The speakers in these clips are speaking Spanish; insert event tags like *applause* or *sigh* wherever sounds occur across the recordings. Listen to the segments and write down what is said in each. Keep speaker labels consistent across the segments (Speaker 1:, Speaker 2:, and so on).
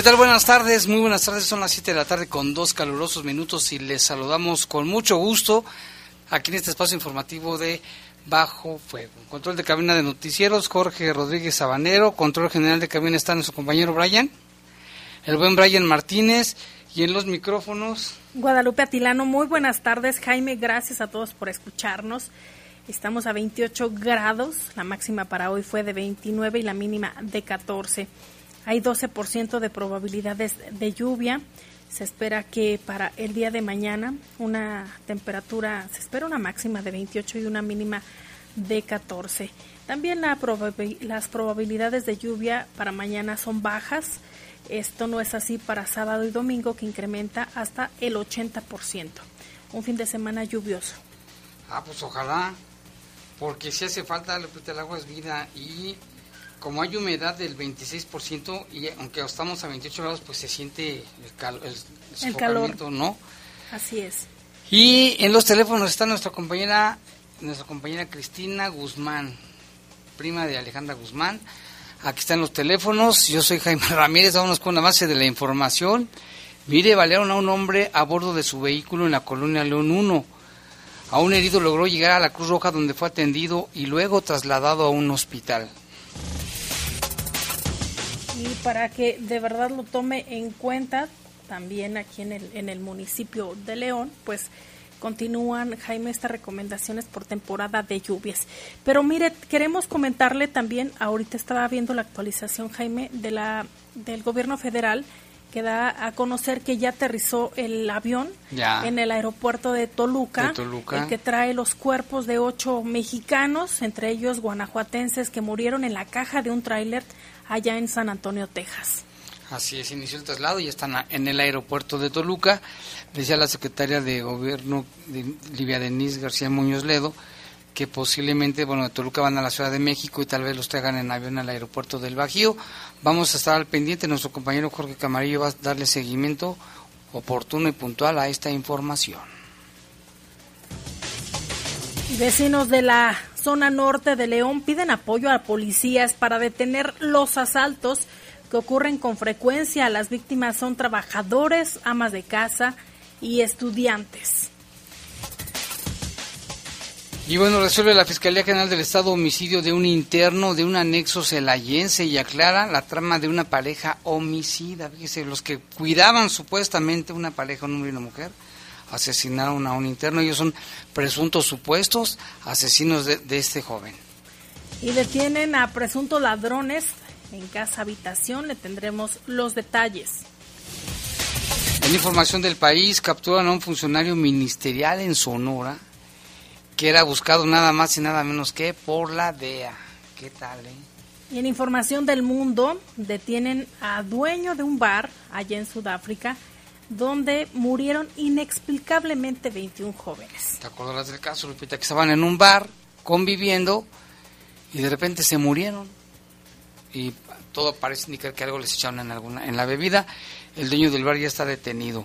Speaker 1: ¿Qué tal? Buenas tardes, muy buenas tardes. Son las 7 de la tarde con dos calurosos minutos y les saludamos con mucho gusto aquí en este espacio informativo de Bajo Fuego. Control de cabina de noticieros, Jorge Rodríguez Sabanero. Control general de cabina está nuestro compañero Brian, el buen Brian Martínez. Y en los micrófonos.
Speaker 2: Guadalupe Atilano, muy buenas tardes. Jaime, gracias a todos por escucharnos. Estamos a 28 grados, la máxima para hoy fue de 29 y la mínima de 14. Hay 12% de probabilidades de lluvia. Se espera que para el día de mañana una temperatura, se espera una máxima de 28 y una mínima de 14. También la las probabilidades de lluvia para mañana son bajas. Esto no es así para sábado y domingo que incrementa hasta el 80%. Un fin de semana lluvioso.
Speaker 1: Ah, pues ojalá, porque si hace falta, el agua es vida y como hay humedad del 26% y aunque estamos a 28 grados, pues se siente el,
Speaker 2: el, calor,
Speaker 1: ¿no?
Speaker 2: Así es.
Speaker 1: Y en los teléfonos está nuestra compañera, nuestra compañera Cristina Guzmán, prima de Alejandra Guzmán. Aquí están los teléfonos. Yo soy Jaime *laughs* Ramírez. Vámonos con la base de la información. Mire, balearon a un hombre a bordo de su vehículo en la colonia León 1. A un herido logró llegar a la Cruz Roja donde fue atendido y luego trasladado a un hospital
Speaker 2: para que de verdad lo tome en cuenta también aquí en el, en el municipio de León, pues continúan, Jaime, estas recomendaciones por temporada de lluvias. Pero mire, queremos comentarle también, ahorita estaba viendo la actualización, Jaime, de la, del gobierno federal que da a conocer que ya aterrizó el avión en el aeropuerto de Toluca, el que trae los cuerpos de ocho mexicanos, entre ellos guanajuatenses que murieron en la caja de un tráiler allá en San Antonio, Texas.
Speaker 1: Así es, inició el traslado y están en el aeropuerto de Toluca. Decía la secretaria de Gobierno, de Livia Denise García Muñoz Ledo, que posiblemente, bueno, de Toluca van a la Ciudad de México y tal vez los traigan en avión al aeropuerto del Bajío. Vamos a estar al pendiente, nuestro compañero Jorge Camarillo va a darle seguimiento oportuno y puntual a esta información.
Speaker 2: Vecinos de la zona norte de León piden apoyo a policías para detener los asaltos que ocurren con frecuencia. Las víctimas son trabajadores, amas de casa y estudiantes.
Speaker 1: Y bueno, resuelve la Fiscalía General del Estado homicidio de un interno de un anexo celayense y aclara la trama de una pareja homicida. Fíjese, los que cuidaban supuestamente una pareja, un hombre y una mujer, asesinaron a un interno. Ellos son presuntos supuestos asesinos de, este joven.
Speaker 2: Y detienen a presuntos ladrones en casa habitación. Le tendremos los detalles.
Speaker 1: En información del país, capturan a un funcionario ministerial en Sonora que era buscado nada más y nada menos que por la DEA. ¿Qué tal, eh?
Speaker 2: Y en información del mundo, detienen a dueño de un bar allá en Sudáfrica donde murieron inexplicablemente 21 jóvenes.
Speaker 1: ¿Te acordarás del caso, Lupita? Que estaban en un bar conviviendo y de repente se murieron. Y todo parece indicar que algo les echaron en, alguna, en la bebida. El dueño del bar ya está detenido.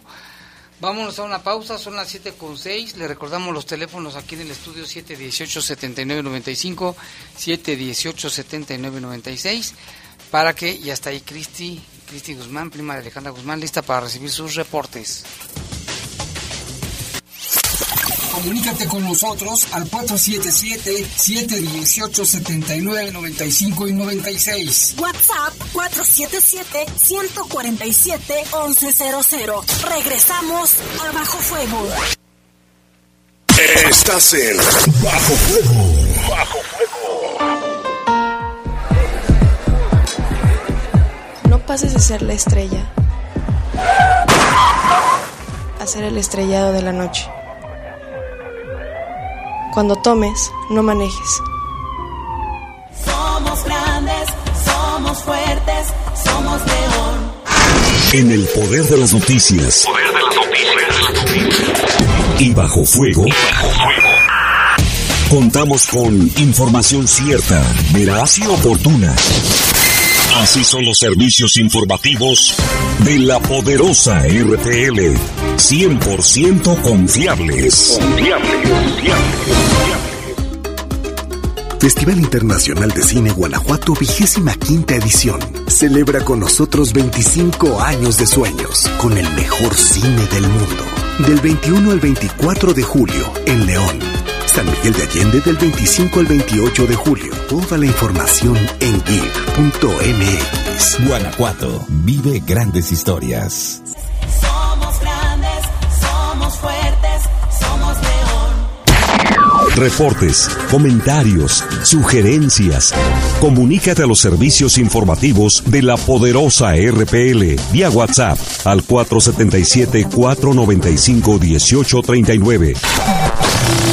Speaker 1: Vámonos a una pausa, son las 7 con 6. Le recordamos los teléfonos aquí en el estudio 718-7995, 718-7996, para que ya está ahí Cristi Cristi Guzmán, prima de Alejandra Guzmán, lista para recibir sus reportes.
Speaker 3: Comunícate con nosotros al 477-718-7995 y 96.
Speaker 4: WhatsApp 477-147-1100. Regresamos a Bajo Fuego.
Speaker 3: Estás en Bajo Fuego. Bajo
Speaker 5: No pases de ser la estrella a ser el estrellado de la noche. Cuando tomes, no manejes.
Speaker 4: Somos grandes, somos fuertes, somos león.
Speaker 3: En el poder de las noticias.
Speaker 6: Poder de las noticias.
Speaker 3: Y bajo fuego. Contamos con información cierta, veraz y oportuna. Así son los servicios informativos de la poderosa RTL. 100% confiables.
Speaker 7: Festival Internacional de Cine Guanajuato, vigésima quinta edición. Celebra con nosotros 25 años de sueños con el mejor cine del mundo. Del 21 al 24 de julio en León. San Miguel de Allende del 25 al 28 de julio. Toda la información en geek.mx.
Speaker 8: Guanajuato vive grandes historias.
Speaker 4: Somos grandes, somos fuertes, somos león.
Speaker 3: Reportes, comentarios, sugerencias. Comunícate a los servicios informativos de la poderosa RPL vía WhatsApp al 477-495-1839.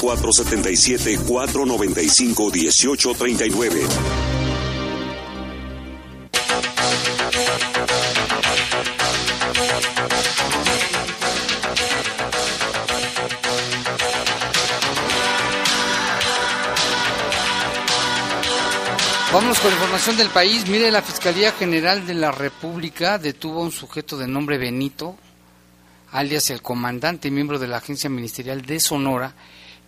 Speaker 3: 477-495-1839.
Speaker 1: Vámonos con información del país. Mire, la Fiscalía General de la República detuvo a un sujeto de nombre Benito, alias el comandante, miembro de la Agencia Ministerial de Sonora,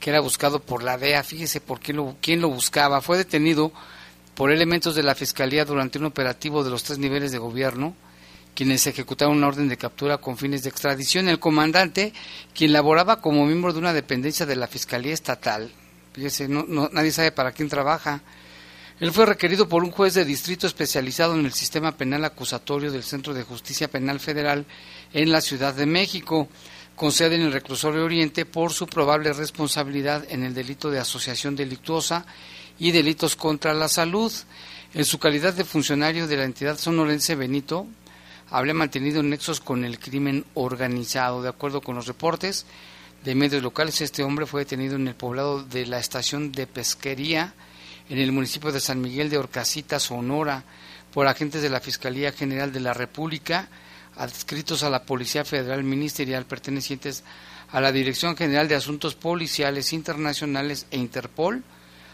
Speaker 1: que era buscado por la DEA. Fíjese por qué lo, quién lo buscaba. Fue detenido por elementos de la Fiscalía durante un operativo de los tres niveles de gobierno, quienes ejecutaron una orden de captura con fines de extradición. El comandante, quien laboraba como miembro de una dependencia de la Fiscalía Estatal, fíjese, no, nadie sabe para quién trabaja. Él fue requerido por un juez de distrito especializado en el sistema penal acusatorio del Centro de Justicia Penal Federal en la Ciudad de México, con sede en el Reclusorio Oriente, por su probable responsabilidad en el delito de asociación delictuosa y delitos contra la salud. En su calidad de funcionario de la entidad sonorense, Benito habría mantenido nexos con el crimen organizado. De acuerdo con los reportes de medios locales, este hombre fue detenido en el poblado de la estación de pesquería en el municipio de San Miguel de Orcasita, Sonora, por agentes de la Fiscalía General de la República, adscritos a la Policía Federal Ministerial, pertenecientes a la Dirección General de Asuntos Policiales Internacionales e Interpol,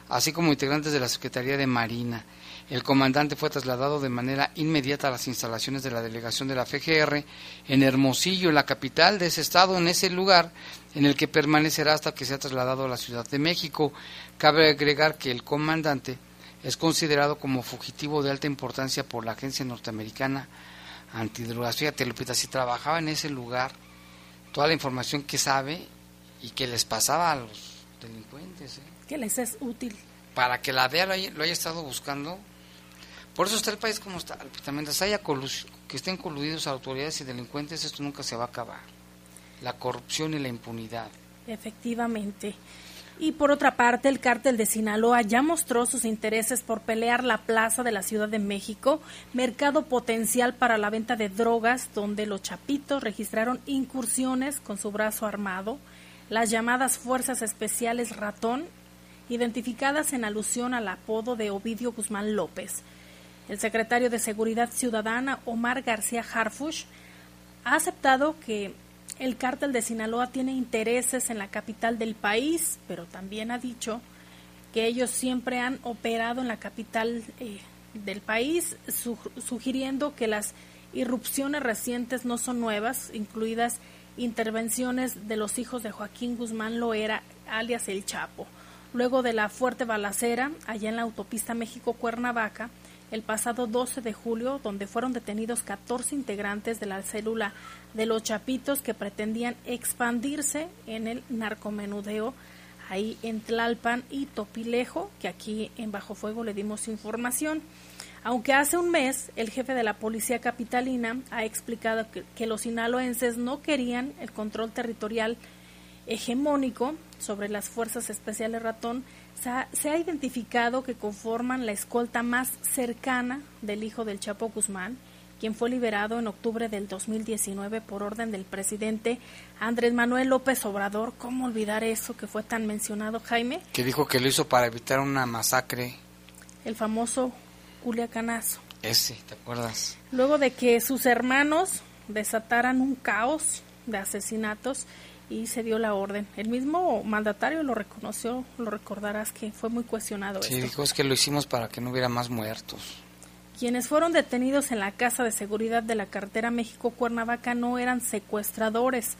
Speaker 1: así como integrantes de la Secretaría de Marina. El comandante fue trasladado de manera inmediata a las instalaciones de la delegación de la FGR en Hermosillo, la capital de ese estado, en ese lugar en el que permanecerá hasta que sea trasladado a la Ciudad de México. Cabe agregar que el comandante es considerado como fugitivo de alta importancia por la agencia norteamericana antidrogas. Fíjate, Lupita, si trabajaba en ese lugar, toda la información que sabe y que les pasaba a los delincuentes. ¿eh?
Speaker 2: Que les es útil.
Speaker 1: Para que la DEA lo haya, lo haya estado buscando. Por eso está el país como está. Mientras haya que estén coludidos autoridades y delincuentes, esto nunca se va a acabar. La corrupción y la impunidad.
Speaker 2: Efectivamente. Y por otra parte, el cártel de Sinaloa ya mostró sus intereses por pelear la plaza de la Ciudad de México, mercado potencial para la venta de drogas, donde los chapitos registraron incursiones con su brazo armado, las llamadas Fuerzas Especiales Ratón, identificadas en alusión al apodo de Ovidio Guzmán López. El secretario de Seguridad Ciudadana, Omar García Harfush, ha aceptado que el cártel de Sinaloa tiene intereses en la capital del país, pero también ha dicho que ellos siempre han operado en la capital eh, del país, su- sugiriendo que las irrupciones recientes no son nuevas, incluidas intervenciones de los hijos de Joaquín Guzmán Loera, alias El Chapo. luego de la fuerte balacera allá en la autopista México-Cuernavaca el pasado 12 de julio, donde fueron detenidos 14 integrantes de la célula de los Chapitos que pretendían expandirse en el narcomenudeo ahí en Tlalpan y Topilejo, que aquí en Bajo Fuego le dimos información. Aunque hace un mes el jefe de la policía capitalina ha explicado que, los sinaloenses no querían el control territorial hegemónico sobre las fuerzas especiales ratón, se ha, se ha, identificado que conforman la escolta más cercana del hijo del Chapo Guzmán, quien fue liberado en octubre del 2019 por orden del presidente Andrés Manuel López Obrador. ¿Cómo olvidar eso que fue tan mencionado, Jaime?
Speaker 1: Que dijo que lo hizo para evitar una masacre.
Speaker 2: El famoso Culiacanazo.
Speaker 1: Ese, ¿te acuerdas?
Speaker 2: Luego de que sus hermanos desataran un caos de asesinatos y se dio la orden. El mismo mandatario lo reconoció, lo recordarás que fue muy cuestionado.
Speaker 1: Sí,
Speaker 2: esto.
Speaker 1: dijo es que lo hicimos para que no hubiera más muertos.
Speaker 2: Quienes fueron detenidos en la Casa de Seguridad de la cartera México-Cuernavaca no eran secuestradores.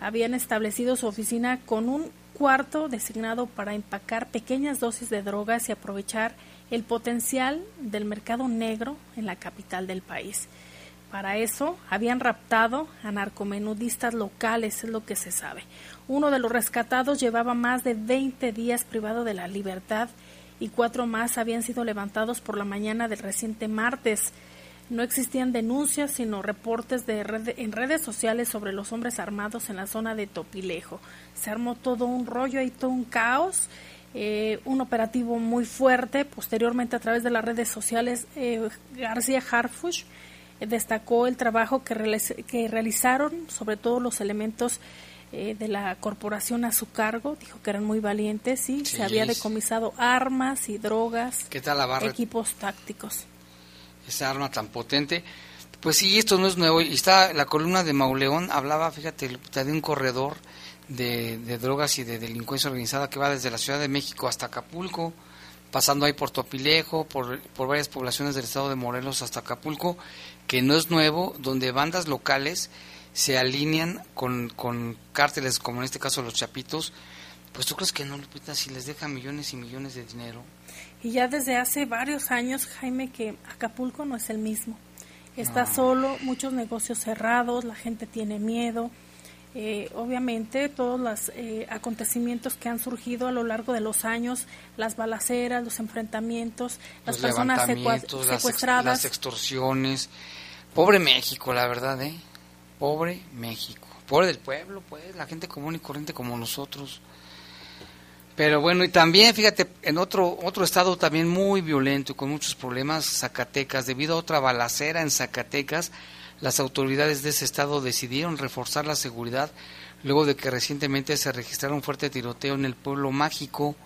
Speaker 2: Habían establecido su oficina con un cuarto designado para empacar pequeñas dosis de drogas y aprovechar el potencial del mercado negro en la capital del país. Para eso habían raptado a narcomenudistas locales, es lo que se sabe. Uno de los rescatados llevaba más de 20 días privado de la libertad y cuatro más habían sido levantados por la mañana del reciente martes. No existían denuncias, sino reportes de red, en redes sociales sobre los hombres armados en la zona de Topilejo. Se armó todo un rollo y todo un caos. Eh, un operativo muy fuerte. Posteriormente, a través de las redes sociales, eh, García Harfush eh, destacó el trabajo que, que, realizaron, sobre todo los elementos eh, de la corporación a su cargo. Dijo que eran muy valientes y
Speaker 1: Sí.
Speaker 2: se había decomisado armas y drogas,
Speaker 1: ¿Qué tal la barra?
Speaker 2: equipos tácticos.
Speaker 1: Esa arma tan potente. Pues sí, esto no es nuevo. Y está la columna de Mauleón, hablaba, fíjate, de un corredor de, de drogas y de delincuencia organizada que va desde la Ciudad de México hasta Acapulco, pasando ahí por Topilejo, por, por varias poblaciones del estado de Morelos hasta Acapulco, que no es nuevo, donde bandas locales se alinean con, con cárteles, como en este caso los Chapitos. Pues tú crees que no, Lupita, si les dejan millones y millones de dinero.
Speaker 2: Y ya desde hace varios años, Jaime, que Acapulco no es el mismo. Está
Speaker 1: No.
Speaker 2: solo, muchos negocios cerrados, la gente tiene miedo. Eh, obviamente, todos los eh, acontecimientos que han surgido a lo largo de los años, las balaceras, los enfrentamientos, las
Speaker 1: los
Speaker 2: personas
Speaker 1: las ex-
Speaker 2: secuestradas.
Speaker 1: las extorsiones. Pobre México, la verdad, ¿eh? Pobre México. Pobre del pueblo, pues, la gente común y corriente como nosotros. Pero bueno, y también, fíjate, en otro otro estado también muy violento y con muchos problemas, Zacatecas, debido a otra balacera en Zacatecas, las autoridades de ese estado decidieron reforzar la seguridad luego de que recientemente se registrara un fuerte tiroteo en el pueblo mágico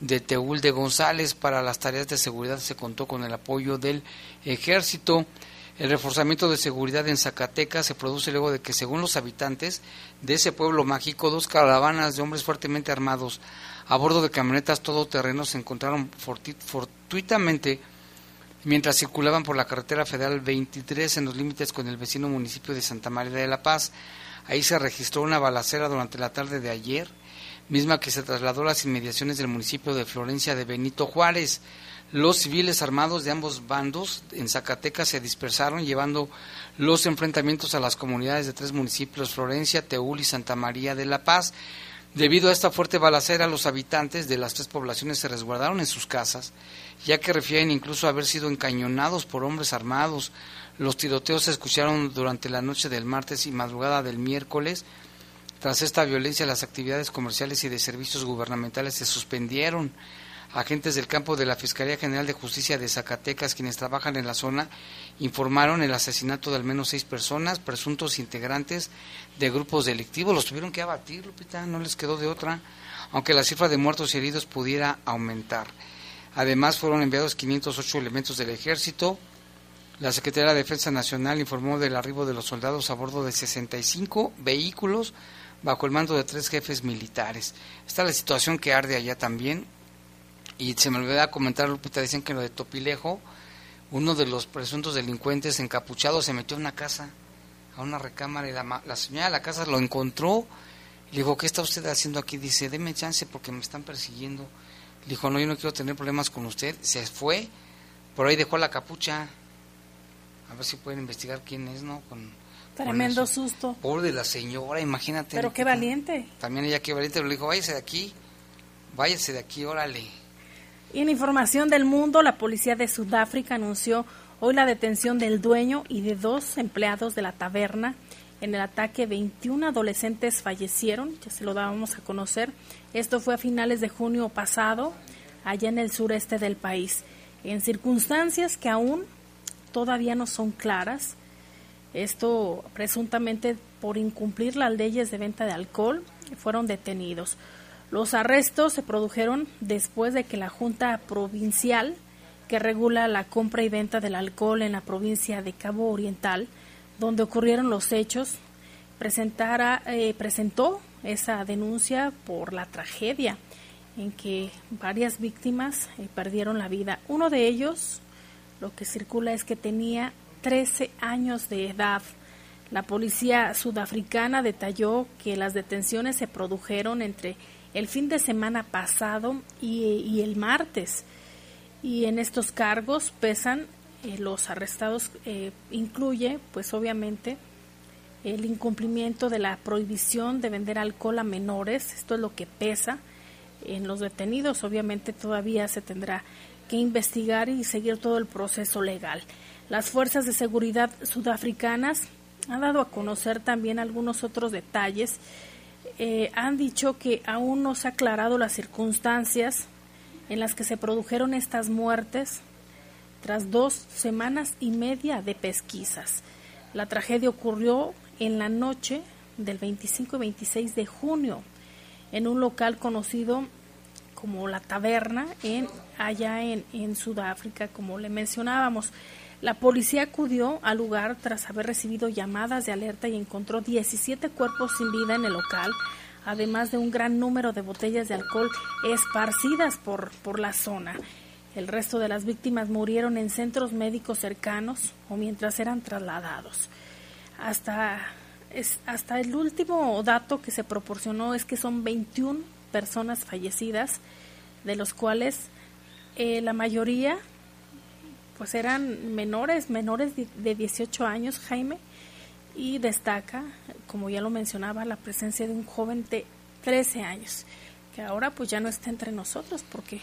Speaker 1: de Teúl de González. Para las tareas de seguridad se contó con el apoyo del ejército. El reforzamiento de seguridad en Zacatecas se produce luego de que, según los habitantes de ese pueblo mágico, dos caravanas de hombres fuertemente armados a bordo de camionetas todoterreno se encontraron fortuitamente mientras circulaban por la carretera federal 23 en los límites con el vecino municipio de Santa María de la Paz. Ahí se registró una balacera durante la tarde de ayer, misma que se trasladó a las inmediaciones del municipio de Florencia de Benito Juárez. Los civiles armados de ambos bandos en Zacatecas se dispersaron llevando los enfrentamientos a las comunidades de tres municipios, Florencia, Teúl y Santa María de la Paz. Debido a esta fuerte balacera, los habitantes de las tres poblaciones se resguardaron en sus casas, ya que refieren incluso haber sido encañonados por hombres armados. Los tiroteos se escucharon durante la noche del martes y madrugada del miércoles. Tras esta violencia, las actividades comerciales y de servicios gubernamentales se suspendieron. Agentes del campo de la Fiscalía General de Justicia de Zacatecas, quienes trabajan en la zona, informaron el asesinato de al menos seis personas, presuntos integrantes de grupos delictivos. Los tuvieron que abatir, Lupita, no les quedó de otra, aunque la cifra de muertos y heridos pudiera aumentar. Además, fueron enviados 508 elementos del ejército. La Secretaría de Defensa Nacional informó del arribo de los soldados a bordo de 65 vehículos bajo el mando de tres jefes militares. Está la situación que arde allá también. Y se me olvidaba comentar, Lupita, dicen que lo de Topilejo, uno de los presuntos delincuentes encapuchados se metió a una casa, a una recámara, y la, la señora de la casa lo encontró. Le dijo, ¿qué está usted haciendo aquí? Dice, deme chance porque me están persiguiendo. Dijo, no, yo no quiero tener problemas con usted. Se fue, por ahí dejó la capucha. A ver si pueden investigar quién es, ¿no? Con,
Speaker 2: Tremendo susto.
Speaker 1: Pobre de la señora, imagínate.
Speaker 2: Pero qué valiente.
Speaker 1: También ella qué valiente, le dijo, váyase de aquí, váyase de aquí, órale.
Speaker 2: Y en información del mundo, la policía de Sudáfrica anunció hoy la detención del dueño y de dos empleados de la taberna. En el ataque, 21 adolescentes fallecieron, ya se lo dábamos a conocer. Esto fue a finales de junio pasado, allá en el sureste del país, en circunstancias que aún todavía no son claras. Esto presuntamente por incumplir las leyes de venta de alcohol fueron detenidos. Los arrestos se produjeron después de que la Junta Provincial, que regula la compra y venta del alcohol en la provincia de Cabo Oriental, donde ocurrieron los hechos, presentara, eh, presentó esa denuncia por la tragedia en que varias víctimas eh, perdieron la vida. Uno de ellos, lo que circula es que tenía 13 años de edad. La policía sudafricana detalló que las detenciones se produjeron entre el fin de semana pasado y, el martes. Y en estos cargos pesan eh, los arrestados, eh, incluye, pues obviamente, el incumplimiento de la prohibición de vender alcohol a menores. Esto es lo que pesa en los detenidos. Obviamente todavía se tendrá que investigar y seguir todo el proceso legal. Las fuerzas de seguridad sudafricanas han dado a conocer también algunos otros detalles. Eh, han dicho que aún no se ha aclarado las circunstancias en las que se produjeron estas muertes tras dos semanas y media de pesquisas. La tragedia ocurrió en la noche del 25 y 26 de junio en un local conocido como la taberna en allá en, en Sudáfrica, como le mencionábamos. La policía acudió al lugar tras haber recibido llamadas de alerta y encontró 17 cuerpos sin vida en el local, además de un gran número de botellas de alcohol esparcidas por, por la zona. El resto de las víctimas murieron en centros médicos cercanos o mientras eran trasladados. Hasta, es, hasta el último dato que se proporcionó es que son 21 personas fallecidas, de los cuales eh, la mayoría pues eran menores, menores de 18 años, Jaime, y destaca, como ya lo mencionaba, la presencia de un joven de 13 años, que ahora pues ya no está entre nosotros porque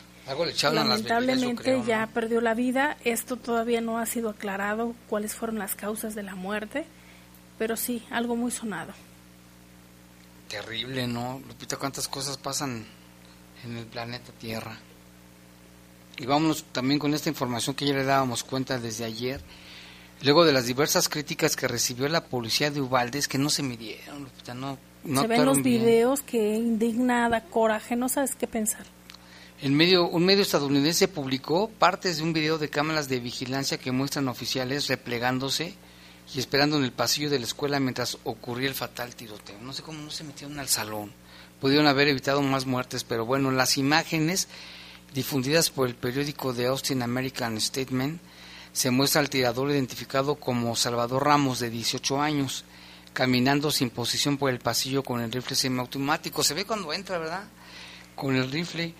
Speaker 2: lamentablemente ya perdió la vida. Esto todavía no ha sido aclarado cuáles fueron las causas de la muerte, pero sí, algo muy sonado.
Speaker 1: Terrible, ¿no? Lupita, cuántas cosas pasan en el planeta Tierra. Y vámonos también con esta información que ya le dábamos cuenta desde ayer. Luego de las diversas críticas que recibió la policía de Ubalde, que no se midieron, no, no
Speaker 2: Se ven los videos que indignada, coraje, no sabes qué pensar.
Speaker 1: En medio, un medio estadounidense publicó partes de un video de cámaras de vigilancia que muestran oficiales replegándose y esperando en el pasillo de la escuela mientras ocurría el fatal tiroteo. No sé cómo no se metieron al salón. Pudieron haber evitado más muertes, pero bueno, las imágenes difundidas por el periódico The Austin American Statement, se muestra al tirador identificado como Salvador Ramos, de 18 años, caminando sin posición por el pasillo con el rifle semiautomático. Se ve cuando entra, ¿verdad? Con el rifle.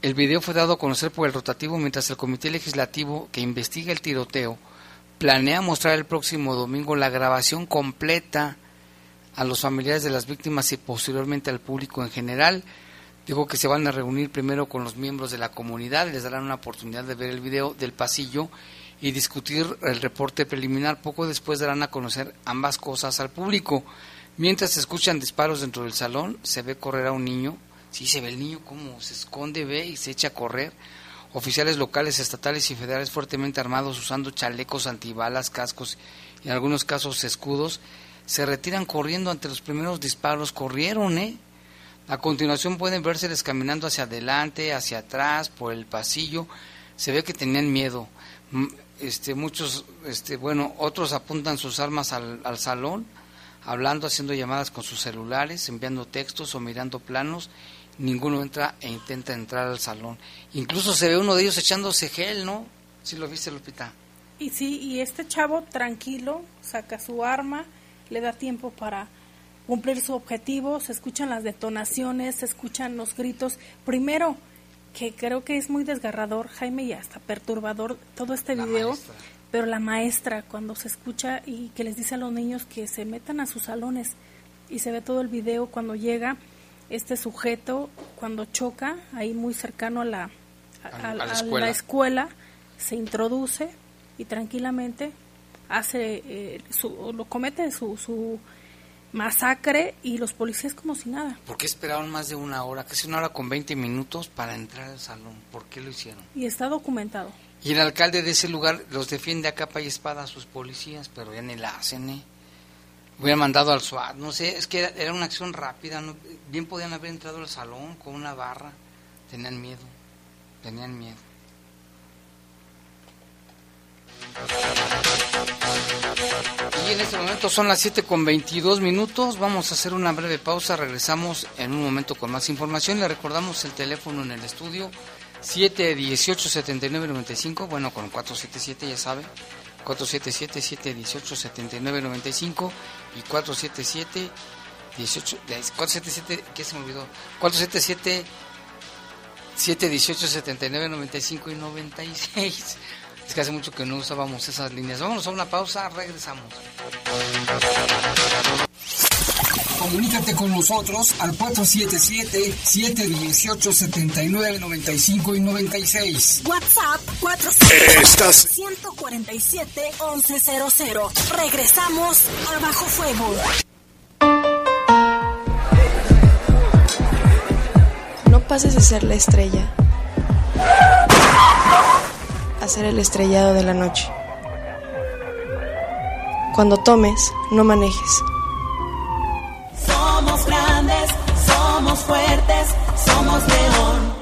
Speaker 1: El video fue dado a conocer por el rotativo mientras el comité legislativo que investiga el tiroteo planea mostrar el próximo domingo la grabación completa a los familiares de las víctimas y posteriormente al público en general Dijo que se van a reunir primero con los miembros de la comunidad, les darán una oportunidad de ver el video del pasillo y discutir el reporte preliminar. Poco después darán a conocer ambas cosas al público. Mientras se escuchan disparos dentro del salón, se ve correr a un niño. Sí, se ve el niño como se esconde, ve y se echa a correr. Oficiales locales, estatales y federales fuertemente armados usando chalecos antibalas, cascos y en algunos casos escudos, se retiran corriendo ante los primeros disparos. Corrieron, ¿eh? A continuación pueden verseles caminando hacia adelante, hacia atrás, por el pasillo. Se ve que tenían miedo. Este, muchos, este, bueno, otros apuntan sus armas al, al salón, hablando, haciendo llamadas con sus celulares, enviando textos o mirando planos. Ninguno entra e intenta entrar al salón. Incluso se ve uno de ellos echándose gel, ¿no? ¿Sí lo viste, Lupita?
Speaker 2: Y sí, y este chavo tranquilo saca su arma, le da tiempo para cumplir su objetivo, se escuchan las detonaciones, se escuchan los gritos. Primero, que creo que es muy desgarrador, Jaime, y hasta perturbador todo este video, pero la maestra cuando se escucha y que les dice a los niños que se metan a sus salones y se ve todo el video cuando llega este sujeto, cuando choca ahí muy cercano a la, a, la, escuela. se introduce y tranquilamente hace, eh, su, lo comete su, su masacre y los policías como si nada.
Speaker 1: ¿Por qué esperaron más de una hora, casi una hora con 20 minutos para entrar al salón? ¿Por qué lo hicieron?
Speaker 2: Y está documentado.
Speaker 1: Y el alcalde de ese lugar los defiende a capa y espada a sus policías, pero ya ni la hacen, ¿eh? Hubieran mandado al SWAT, no sé, es que era, una acción rápida, bien podían haber entrado al salón con una barra, tenían miedo, tenían miedo. Y en este momento son las 7 con 22 minutos. Vamos a hacer una breve pausa. Regresamos en un momento con más información. Le recordamos el teléfono en el estudio 718 7995. Bueno, con 477, ya sabe. 477 718 7995 y 477 18 477 ¿qué se me olvidó? 477 718 7995 y 96 es que hace mucho que no usábamos esas líneas. Vámonos a una pausa, regresamos.
Speaker 9: Comunícate con nosotros al 477-718-7995 y 96.
Speaker 4: WhatsApp 477-147-1100. Regresamos a Bajo Fuego.
Speaker 5: No pases de ser la estrella hacer el estrellado de la noche. Cuando tomes, no manejes.
Speaker 4: Somos grandes, somos fuertes, somos león.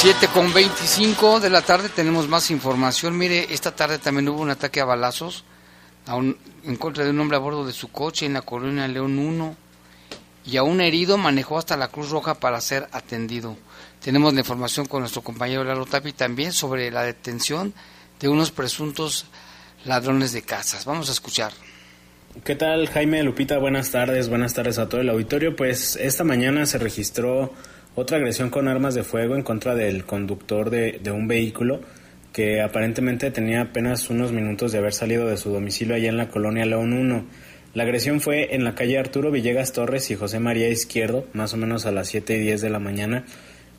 Speaker 1: 7 con 25 de la tarde tenemos más información. Mire, esta tarde también hubo un ataque a balazos en contra de un hombre a bordo de su coche en la colonia León 1 y a un herido manejó hasta la Cruz Roja para ser atendido. Tenemos la información con nuestro compañero Lalo Tapi también sobre la detención de unos presuntos ladrones de casas. Vamos a escuchar.
Speaker 10: ¿Qué tal Jaime Lupita? Buenas tardes, buenas tardes a todo el auditorio. Pues esta mañana se registró otra agresión con armas de fuego en contra del conductor de, un vehículo que aparentemente tenía apenas unos minutos de haber salido de su domicilio allá en la colonia León 1. La agresión fue en la calle Arturo Villegas Torres y José María Izquierdo, más o menos a las 7 y 10 de la mañana,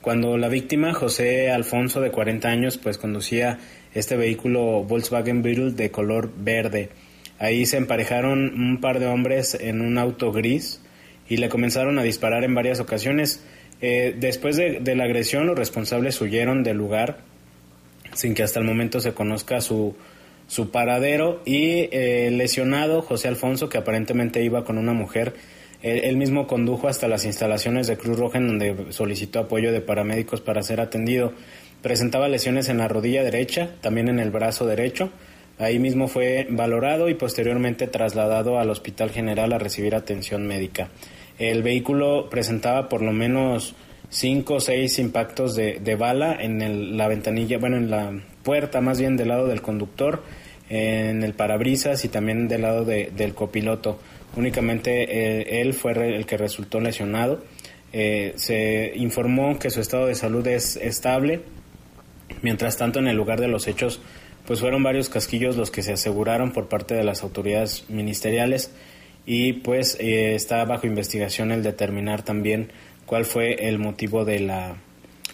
Speaker 10: cuando la víctima, José Alfonso, de 40 años, pues conducía este vehículo Volkswagen Beetle de color verde. Ahí se emparejaron un par de hombres en un auto gris y le comenzaron a disparar en varias ocasiones. Eh, después de, de, la agresión, los responsables huyeron del lugar sin que hasta el momento se conozca su, su paradero y eh, lesionado José Alfonso, que aparentemente iba con una mujer, él, mismo condujo hasta las instalaciones de Cruz Roja en donde solicitó apoyo de paramédicos para ser atendido. Presentaba lesiones en la rodilla derecha, también en el brazo derecho. Ahí mismo fue valorado y posteriormente trasladado al Hospital General a recibir atención médica. El vehículo presentaba por lo menos cinco o seis impactos de, de bala en la ventanilla, bueno, en la puerta más bien del lado del conductor, en el parabrisas y también del lado del copiloto. Únicamente eh, él fue el que resultó lesionado. Eh, se informó que su estado de salud es estable. Mientras tanto, en el lugar de los hechos, pues fueron varios casquillos los que se aseguraron por parte de las autoridades ministeriales y pues eh, está bajo investigación el determinar también cuál fue el motivo de la,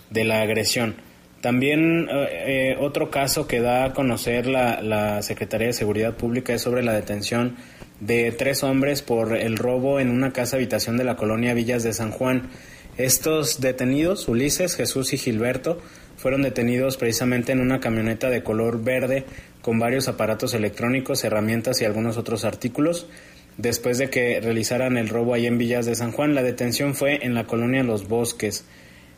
Speaker 10: de la agresión. También eh, eh, otro caso que da a conocer la, la, Secretaría de Seguridad Pública es sobre la detención de tres hombres por el robo en una casa habitación de la colonia Villas de San Juan. Estos detenidos, Ulises, Jesús y Gilberto, fueron detenidos precisamente en una camioneta de color verde con varios aparatos electrónicos, herramientas y algunos otros artículos. Después de que realizaran el robo ahí en Villas de San Juan, la detención fue en la colonia Los Bosques.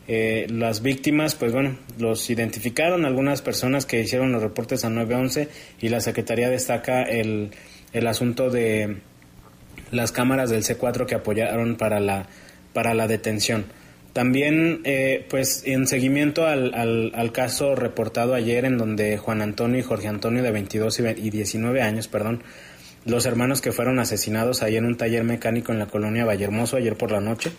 Speaker 10: Eh, las víctimas, pues bueno, los identificaron algunas personas que hicieron los reportes a 911 y la Secretaría destaca el, el asunto de las cámaras del C4 que apoyaron para la, para la detención. También, eh, pues, en seguimiento al, al, caso reportado ayer en donde Juan Antonio y Jorge Antonio de 22 y 19 años, perdón, los hermanos que fueron asesinados ahí en un taller mecánico en la colonia Vallehermoso ayer por la noche,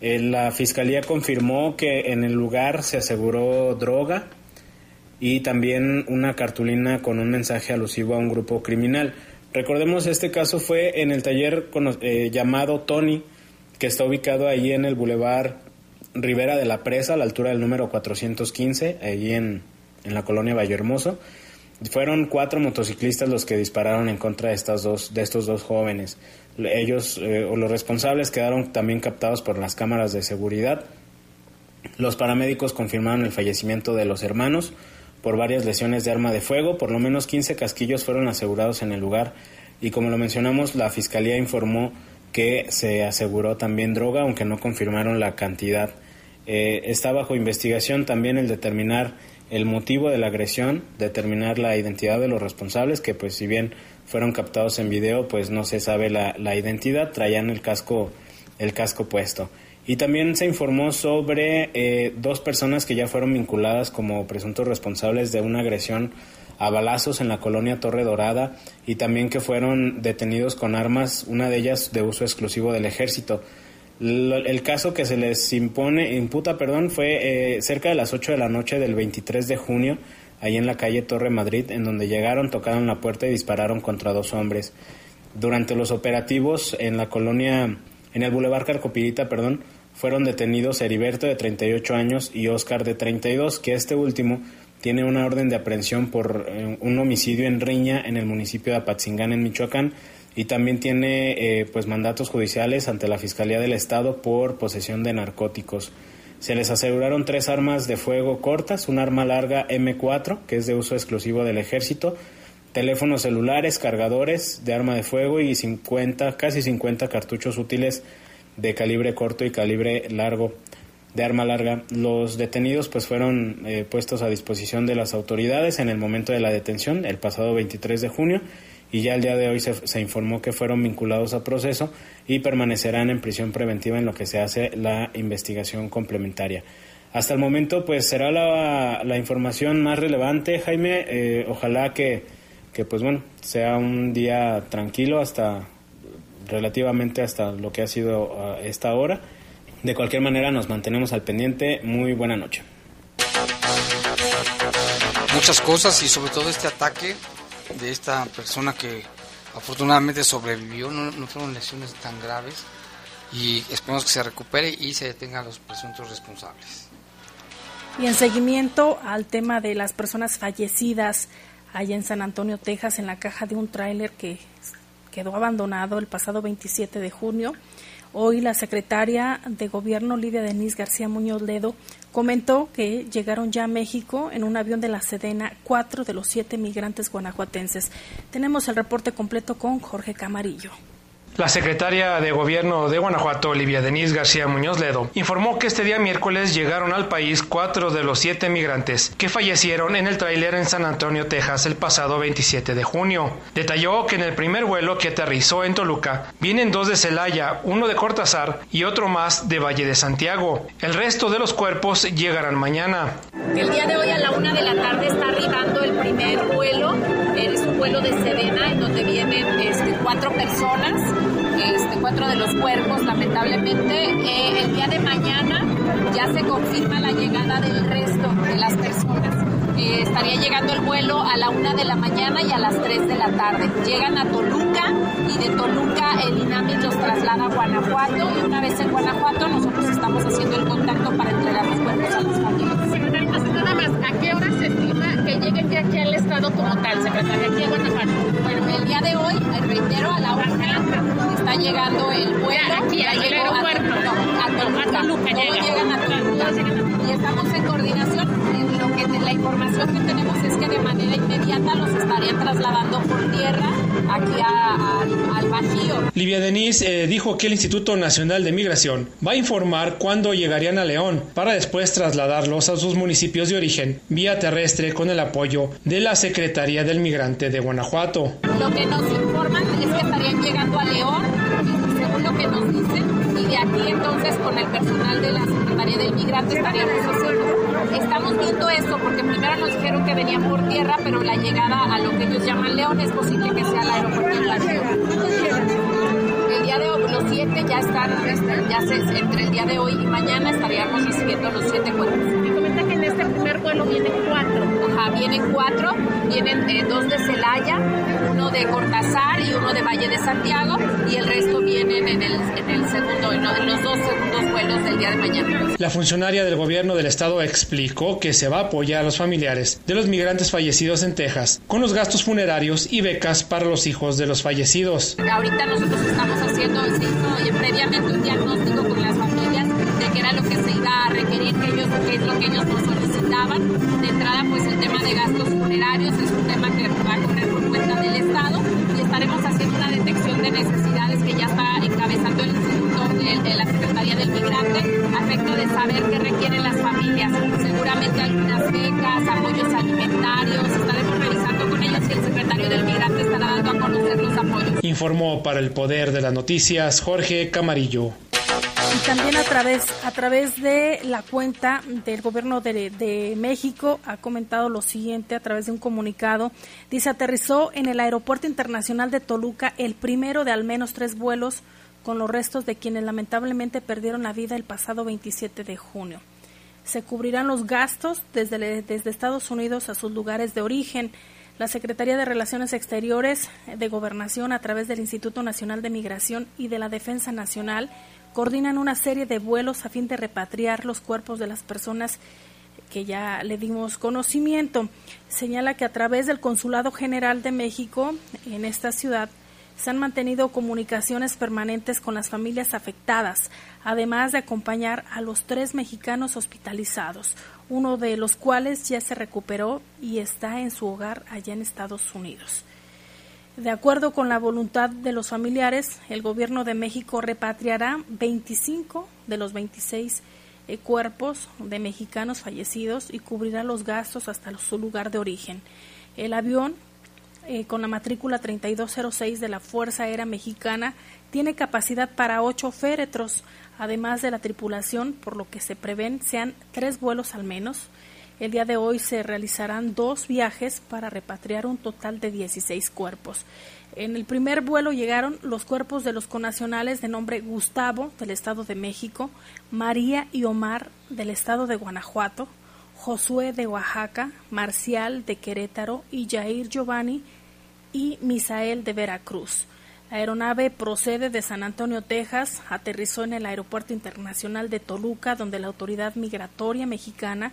Speaker 10: eh, la fiscalía confirmó que en el lugar se aseguró droga y también una cartulina con un mensaje alusivo a un grupo criminal. Recordemos, este caso fue en el taller eh, llamado Tony, que está ubicado ahí en el bulevar Rivera de la Presa, a la altura del número 415, allí en, en la colonia Vallehermoso. Fueron cuatro motociclistas los que dispararon en contra de, estas dos, de estos dos jóvenes. Ellos eh, o los responsables quedaron también captados por las cámaras de seguridad. Los paramédicos confirmaron el fallecimiento de los hermanos por varias lesiones de arma de fuego. Por lo menos 15 casquillos fueron asegurados en el lugar y como lo mencionamos, la fiscalía informó que se aseguró también droga, aunque no confirmaron la cantidad. Eh, está bajo investigación también el determinar el motivo de la agresión, determinar la identidad de los responsables, que pues si bien fueron captados en video, pues no se sabe la, la identidad, traían el casco, el casco puesto. Y también se informó sobre eh, dos personas que ya fueron vinculadas como presuntos responsables de una agresión a balazos en la colonia Torre Dorada y también que fueron detenidos con armas, una de ellas de uso exclusivo del ejército. El caso que se les impone, imputa, perdón, fue eh, cerca de las 8 de la noche del 23 de junio, ahí en la calle Torre Madrid, en donde llegaron, tocaron la puerta y dispararon contra dos hombres. Durante los operativos en la colonia, en el Boulevard Carcopirita, perdón, fueron detenidos Heriberto de 38 años y Oscar de 32, que este último tiene una orden de aprehensión por eh, un homicidio en riña en el municipio de Apatzingán, en Michoacán, y también tiene eh, pues mandatos judiciales ante la Fiscalía del Estado por posesión de narcóticos. Se les aseguraron tres armas de fuego cortas, un arma larga M4, que es de uso exclusivo del ejército, teléfonos celulares, cargadores de arma de fuego y 50, casi 50 cartuchos útiles de calibre corto y calibre largo de arma larga. Los detenidos pues fueron eh, puestos a disposición de las autoridades en el momento de la detención, el pasado 23 de junio, y ya el día de hoy se, informó que fueron vinculados a proceso y permanecerán en prisión preventiva en lo que se hace la investigación complementaria. Hasta el momento, pues será la, la información más relevante, Jaime. Eh, ojalá que, que, pues bueno, sea un día tranquilo hasta relativamente hasta lo que ha sido ah, esta hora. De cualquier manera, nos mantenemos al pendiente. Muy buena noche.
Speaker 1: Muchas cosas y sobre todo este ataque de esta persona que afortunadamente sobrevivió, no, fueron lesiones tan graves y esperemos que se recupere y se detenga a los presuntos responsables.
Speaker 2: Y en seguimiento al tema de las personas fallecidas allá en San Antonio, Texas, en la caja de un tráiler que quedó abandonado el pasado 27 de junio, Hoy la secretaria de Gobierno, Lidia Denise García Muñoz Ledo, comentó que llegaron ya a México en un avión de la Sedena cuatro de los siete migrantes guanajuatenses. Tenemos el reporte completo con Jorge Camarillo.
Speaker 11: La secretaria de Gobierno de Guanajuato, Olivia Denise García Muñoz Ledo, informó que este día miércoles llegaron al país cuatro de los siete migrantes que fallecieron en el tráiler en San Antonio, Texas, el pasado 27 de junio. Detalló que en el primer vuelo que aterrizó en Toluca vienen dos de Celaya, uno de Cortázar y otro más de Valle de Santiago. El resto de los cuerpos llegarán mañana.
Speaker 12: El día de hoy a la una de la tarde está arribando el primer vuelo, es un vuelo de Sedena en donde vienen este, cuatro personas este, cuatro de los cuerpos, lamentablemente. Eh, el día de mañana ya se confirma la llegada del resto de las personas. Eh, estaría llegando el vuelo a la una de la mañana y a las 3 de la tarde. Llegan a Toluca y de Toluca el INAMI los traslada a Guanajuato y una vez en Guanajuato nosotros estamos haciendo el contacto para entregar los cuerpos a las familias.
Speaker 13: Que aquí al estado como tal, secretaria, aquí a Guanajuato?
Speaker 12: Bueno, el día de hoy, reitero, a la una está llegando el vuelo.
Speaker 13: Aquí, al aeropuerto.
Speaker 12: A, no, a Toluca.
Speaker 13: A Toluca
Speaker 12: Todos
Speaker 13: llega.
Speaker 12: llegan a Toluca. Y estamos en coordinación. Lo que, la información que tenemos es que de manera inmediata los estarían trasladando por tierra aquí a- a- al Bajío.
Speaker 11: Livia Denise eh, dijo que el Instituto Nacional de Migración va a informar cuándo llegarían a León para después trasladarlos a sus municipios de origen vía terrestre con el apoyo de la Secretaría del Migrante de Guanajuato.
Speaker 12: Lo que nos informan es que estarían llegando a León, según lo que nos dicen, y de aquí entonces con el personal de la del Migrante estaríamos haciendo. Estamos viendo eso porque primero nos dijeron que venían por tierra, pero la llegada a lo que ellos llaman León es posible que sea el aeropuerto de Bajío. El siete ya están, ya se, entre el día de hoy y mañana estaríamos recibiendo los siete cuerpos.
Speaker 13: Me comenta que en este primer vuelo vienen cuatro.
Speaker 12: Ajá, vienen cuatro, vienen eh, dos de Celaya, uno de Cortázar y uno de Valle de Santiago, y el resto vienen en el, en el segundo, en los dos segundos vuelos del día de mañana.
Speaker 11: La funcionaria del gobierno del estado explicó que se va a apoyar a los familiares de los migrantes fallecidos en Texas con los gastos funerarios y becas para los hijos de los fallecidos.
Speaker 12: Ahorita nosotros estamos haciendo, oye, previamente un diagnóstico con las familias de qué era lo que se iba a requerir, que ellos, qué es lo que ellos nos solicitaban. De entrada, pues el tema de gastos funerarios es un tema que va a correr por cuenta del Estado y estaremos haciendo una detección de necesidades que ya está encabezando el Instituto de, de la Secretaría del Migrante a efecto de saber qué requieren las familias. Seguramente algunas becas, apoyos alimentarios, estaremos revisando ellos y el secretario del Migrante estará dando a conocer los apoyos.
Speaker 11: Informó para el Poder de las Noticias Jorge Camarillo.
Speaker 2: Y también a través, a través de la cuenta del gobierno de, de México ha comentado lo siguiente a través de un comunicado. Dice, aterrizó en el Aeropuerto Internacional de Toluca el primero de al menos tres vuelos con los restos de quienes lamentablemente perdieron la vida el pasado 27 de junio. Se cubrirán los gastos desde, desde Estados Unidos a sus lugares de origen. La Secretaría de Relaciones Exteriores de Gobernación, a través del Instituto Nacional de Migración y de la Defensa Nacional, coordinan una serie de vuelos a fin de repatriar los cuerpos de las personas que ya le dimos conocimiento. Señala que a través del Consulado General de México en esta ciudad se han mantenido comunicaciones permanentes con las familias afectadas, además de acompañar a los tres mexicanos hospitalizados, uno de los cuales ya se recuperó y está en su hogar allá en Estados Unidos. De acuerdo con la voluntad de los familiares, el gobierno de México repatriará 25 de los 26 eh, cuerpos de mexicanos fallecidos y cubrirá los gastos hasta su lugar de origen. El avión, eh, con la matrícula 3206 de la Fuerza Aérea Mexicana, tiene capacidad para ocho féretros, además de la tripulación, por lo que se prevén sean tres vuelos al menos. El día de hoy se realizarán dos viajes para repatriar un total de 16 cuerpos. En el primer vuelo llegaron los cuerpos de los conacionales de nombre Gustavo del Estado de México, María y Omar del Estado de Guanajuato, Josué de Oaxaca, Marcial de Querétaro y Jair Giovanni y Misael de Veracruz. La aeronave procede de San Antonio, Texas, aterrizó en el Aeropuerto Internacional de Toluca, donde la Autoridad Migratoria Mexicana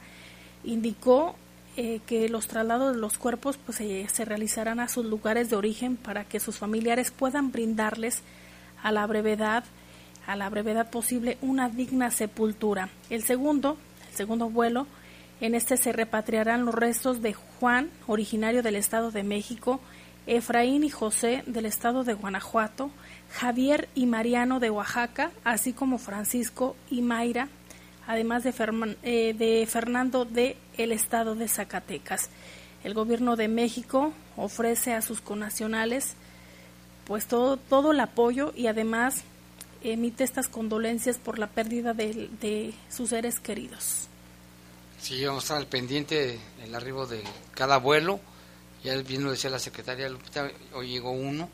Speaker 2: indicó eh, que los traslados de los cuerpos pues, eh, se realizarán a sus lugares de origen para que sus familiares puedan brindarles a la brevedad a la brevedad posible una digna sepultura. El segundo, el segundo vuelo, en este se repatriarán los restos de Juan, originario del Estado de México, Efraín y José del Estado de Guanajuato, Javier y Mariano de Oaxaca, así como Francisco y Mayra, además de, eh, de Fernando de el Estado de Zacatecas. El gobierno de México ofrece a sus connacionales pues todo, todo el apoyo y además emite estas condolencias por la pérdida de, sus seres queridos.
Speaker 1: Sí, vamos a estar al pendiente del arribo de cada vuelo. Ya bien lo decía la secretaria Lupita, hoy llegó uno,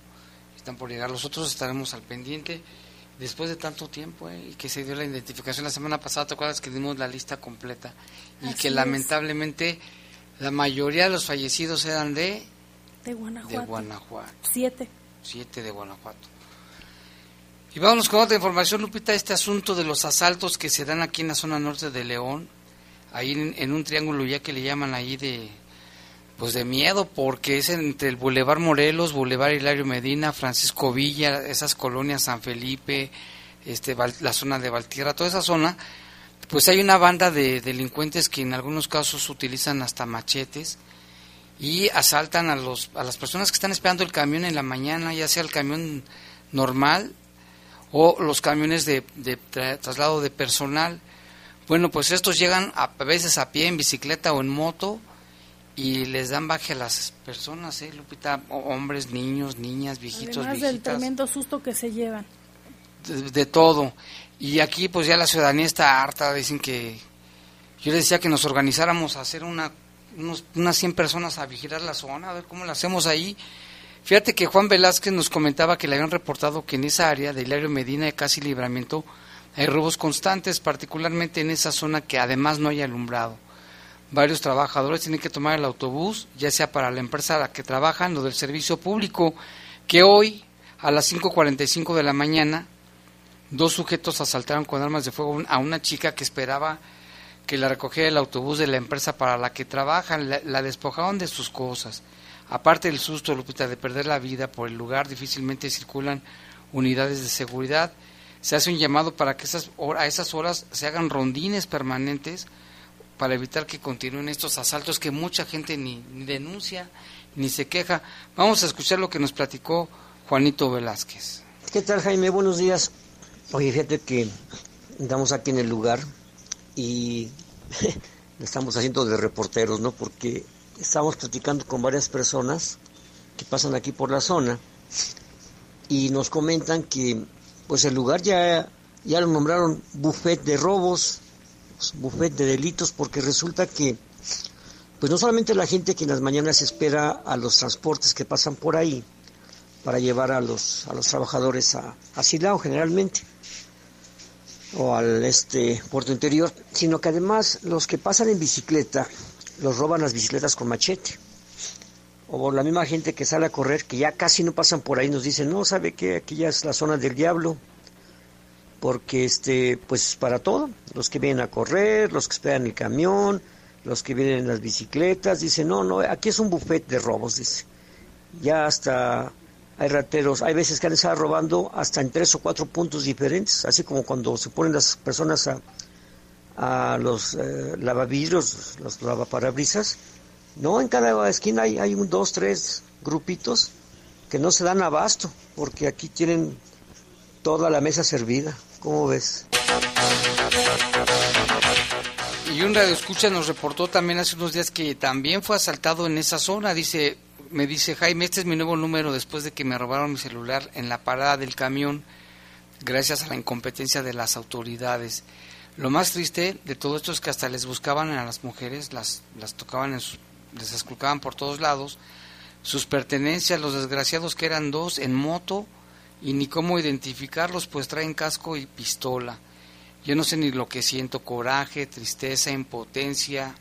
Speaker 1: están por llegar los otros, estaremos al pendiente. Después de tanto tiempo eh, y que se dio la identificación la semana pasada, ¿te acuerdas que dimos la lista completa? Y que lamentablemente la mayoría de los fallecidos eran de...
Speaker 2: De Guanajuato.
Speaker 1: De Guanajuato.
Speaker 2: Siete.
Speaker 1: Siete de Guanajuato. Y vámonos con otra información, Lupita, este asunto de los asaltos que se dan aquí en la zona norte de León, ahí en, un triángulo ya que le llaman ahí de pues de miedo porque es entre el Boulevard Morelos, Boulevard Hilario Medina, Francisco Villa, esas colonias San Felipe, este la zona de Valtierra, toda esa zona, pues hay una banda de delincuentes que en algunos casos utilizan hasta machetes y asaltan a los a las personas que están esperando el camión en la mañana, ya sea el camión normal o los camiones de, traslado de personal. Bueno, pues estos llegan a, veces a pie, en bicicleta o en moto y les dan baje a las personas, ¿eh, Lupita? hombres, niños, niñas, viejitos,
Speaker 2: Además del tremendo susto que se llevan.
Speaker 1: De, todo. Y aquí pues ya la ciudadanía está harta, dicen que... Yo les decía que nos organizáramos a hacer una, unas 100 personas a vigilar la zona, a ver cómo la hacemos ahí Fíjate que Juan Velázquez nos comentaba que le habían reportado que en esa área de Hilario Medina de Casi Libramiento hay robos constantes, particularmente en esa zona que además no hay alumbrado. Varios trabajadores tienen que tomar el autobús, ya sea para la empresa a la que trabajan o del servicio público, que hoy a las 5.45 de la mañana dos sujetos asaltaron con armas de fuego a una chica que esperaba que la recogiera el autobús de la empresa para la que trabajan, la despojaron de sus cosas Aparte del susto, Lupita, de perder la vida por el lugar, difícilmente circulan unidades de seguridad. Se hace un llamado para que a esas horas se hagan rondines permanentes para evitar que continúen estos asaltos que mucha gente ni, denuncia ni se queja. Vamos a escuchar lo que nos platicó Juanito Velázquez.
Speaker 14: ¿Qué tal, Jaime? Buenos días. Oye, fíjate que estamos aquí en el lugar y *laughs* estamos haciendo de reporteros, ¿no? Porque estamos platicando con varias personas que pasan aquí por la zona y nos comentan que pues el lugar ya, ya lo nombraron buffet de robos, buffet de delitos, porque resulta que pues no solamente la gente que en las mañanas espera a los transportes que pasan por ahí para llevar a los, a los trabajadores a, a Silao generalmente o al este puerto interior, sino que además los que pasan en bicicleta los roban las bicicletas con machete. O la misma gente que sale a correr, que ya casi no pasan por ahí, nos dicen, no, ¿sabe qué? Aquí ya es la zona del diablo. Porque, este, pues para todo, los que vienen a correr, los que esperan el camión, los que vienen en las bicicletas, dicen, no, no, aquí es un buffet de robos, dice. Ya hasta hay rateros, hay veces que han estado robando hasta en tres o cuatro puntos diferentes, así como cuando se ponen las personas a, a los eh, los lavaparabrisas. No, en cada esquina hay, hay un, dos, tres grupitos que no se dan abasto, porque aquí tienen toda la mesa servida. ¿Cómo ves?
Speaker 1: Y un radio escucha nos reportó también hace unos días que también fue asaltado en esa zona. Dice, me dice Jaime, este es mi nuevo número después de que me robaron mi celular en la parada del camión, gracias a la incompetencia de las autoridades. Lo más triste de todo esto es que hasta les buscaban a las mujeres, las, las tocaban, en les esculcaban por todos lados, sus pertenencias, los desgraciados que eran dos en moto y ni cómo identificarlos, pues traen casco y pistola. Yo no sé ni lo que siento, coraje, tristeza, impotencia.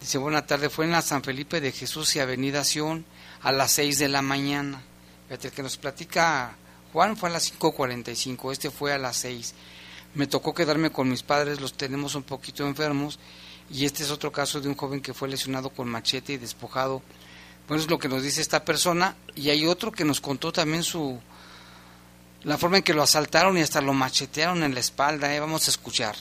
Speaker 1: Dice, buena tarde, fue en la San Felipe de Jesús y Avenida Sion a las seis de la mañana. Fíjate, el que nos platica Juan fue a las 5.45, este fue a las seis me tocó quedarme con mis padres, los tenemos un poquito enfermos, y este es otro caso de un joven que fue lesionado con machete y despojado. Bueno, es lo que nos dice esta persona, y hay otro que nos contó también su, la forma en que lo asaltaron y hasta lo machetearon en la espalda. ¿eh? Vamos a escuchar.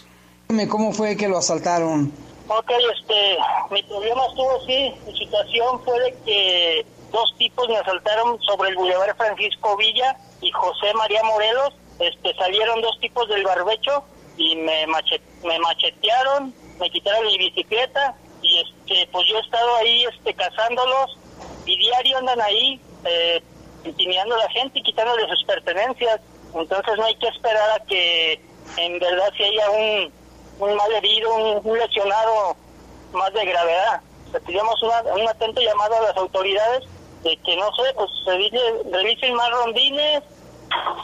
Speaker 9: ¿Cómo fue que lo asaltaron?
Speaker 15: Ok, este, mi problema estuvo así. Mi situación fue de que dos tipos me asaltaron sobre el Boulevard Francisco Villa y José María Morelos. Este, salieron dos tipos del barbecho y me, me machetearon, me quitaron mi bicicleta y este, pues yo he estado ahí este, cazándolos y diario andan ahí eh, intimidando a la gente y quitándole sus pertenencias. Entonces no hay que esperar a que en verdad si haya un un mal herido, un, lesionado más de gravedad. Recibimos un atento llamado a las autoridades de que no sé, pues se dice, revisen más rondines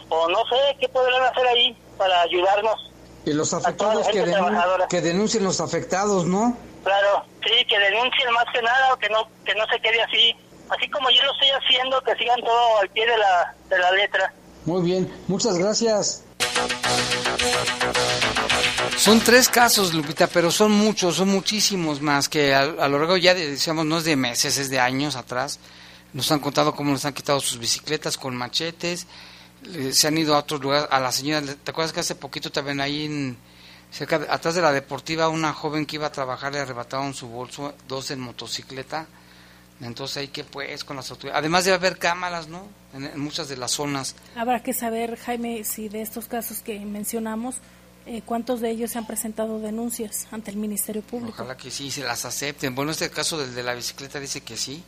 Speaker 15: o no sé qué podrán hacer ahí para ayudarnos.
Speaker 9: Y los afectados que, que denuncien los afectados, ¿no?
Speaker 15: Claro, sí, que denuncien más que nada o que no que no se quede así, así como yo lo estoy haciendo, que sigan todo al pie de la, de la letra.
Speaker 9: Muy bien, muchas gracias.
Speaker 1: Son tres casos, Lupita, pero son muchos, son muchísimos más que a, lo largo ya, decíamos, no es de meses, es de años atrás. Nos han contado cómo nos han quitado sus bicicletas con machetes, se han ido a otros lugares, a la señora, ¿te acuerdas que hace poquito también ahí en, cerca, atrás de la deportiva, una joven que iba a trabajar le arrebataron su bolso, dos en motocicleta? Entonces hay que pues con las autoridades, además debe haber cámaras, ¿no? en muchas de las zonas.
Speaker 2: Habrá que saber, Jaime, si de estos casos que mencionamos, eh, ¿cuántos de ellos se han presentado denuncias ante el Ministerio Público?
Speaker 1: Ojalá que sí, se las acepten. Bueno, este caso del de la bicicleta dice que sí,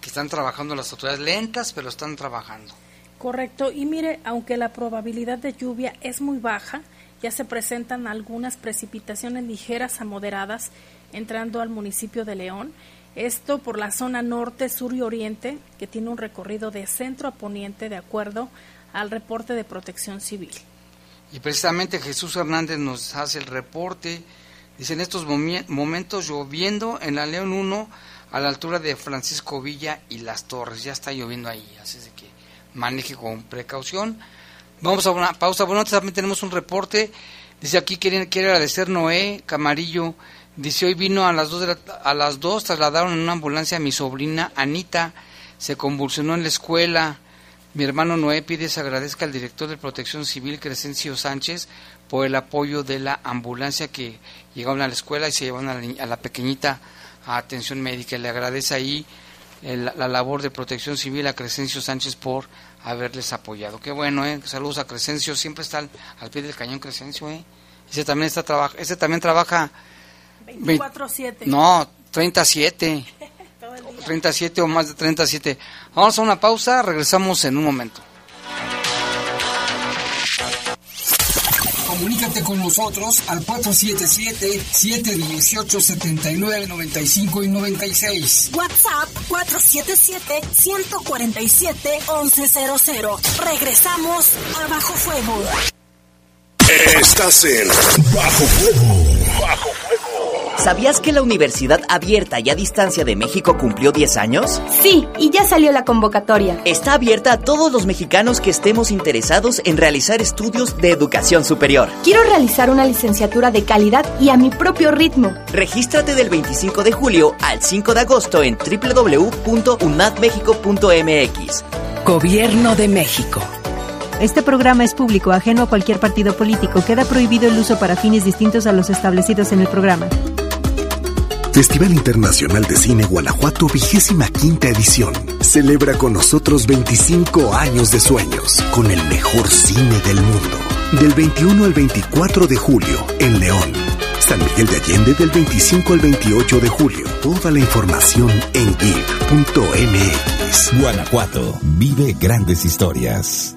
Speaker 1: que están trabajando las autoridades lentas, pero están trabajando.
Speaker 2: Correcto, y mire, aunque la probabilidad de lluvia es muy baja, ya se presentan algunas precipitaciones ligeras a moderadas entrando al municipio de León. Esto por la zona norte, sur y oriente, que tiene un recorrido de centro a poniente de acuerdo al reporte de protección civil.
Speaker 1: Y precisamente Jesús Hernández nos hace el reporte. Dice, en estos momentos lloviendo en la León 1 a la altura de Francisco Villa y Las Torres. Ya está lloviendo ahí, así es que maneje con precaución. Vamos a una pausa. Bueno, también tenemos un reporte. Dice aquí, quiere, quiere agradecer Noé Camarillo. Dice, hoy vino a las 2, de a las 2, trasladaron en una ambulancia a mi sobrina Anita. Se convulsionó en la escuela mi hermano Noé pide se agradezca al director de Protección Civil, Crescencio Sánchez, por el apoyo de la ambulancia que llegaron a la escuela y se llevaron a la, pequeñita a atención médica. Le agradece ahí la labor de Protección Civil a Crescencio Sánchez por haberles apoyado. Qué bueno, ¿eh? Saludos a Crescencio, siempre está al, pie del cañón Crescencio, ¿eh? Ese también, está, ese también trabaja...
Speaker 2: 24-7.
Speaker 1: No, 37. 37 *laughs* o más de 37. Vamos a una pausa, regresamos en un momento.
Speaker 9: Comunícate con nosotros al 477-718-7995 y 96.
Speaker 4: WhatsApp 477-147-1100. Regresamos a Bajo Fuego.
Speaker 16: Estás en Bajo Fuego. Bajo Fuego.
Speaker 17: ¿Sabías que la Universidad Abierta y a Distancia de México cumplió 10 años?
Speaker 18: Sí, y ya salió la convocatoria.
Speaker 17: Está abierta a todos los mexicanos que estemos interesados en realizar estudios de educación superior.
Speaker 18: Quiero realizar una licenciatura de calidad y a mi propio ritmo.
Speaker 17: Regístrate del 25 de julio al 5 de agosto en www.unadmexico.mx.
Speaker 19: Gobierno de México.
Speaker 20: Este programa es público, ajeno a cualquier partido político. Queda prohibido el uso para fines distintos a los establecidos en el programa.
Speaker 7: Festival Internacional de Cine Guanajuato, vigésima quinta edición. Celebra con nosotros 25 años de sueños, con el mejor cine del mundo. Del 21 al 24 de julio, en León. San Miguel de Allende del 25 al 28 de julio. Toda la información en gif.mx.
Speaker 8: Guanajuato, vive grandes historias.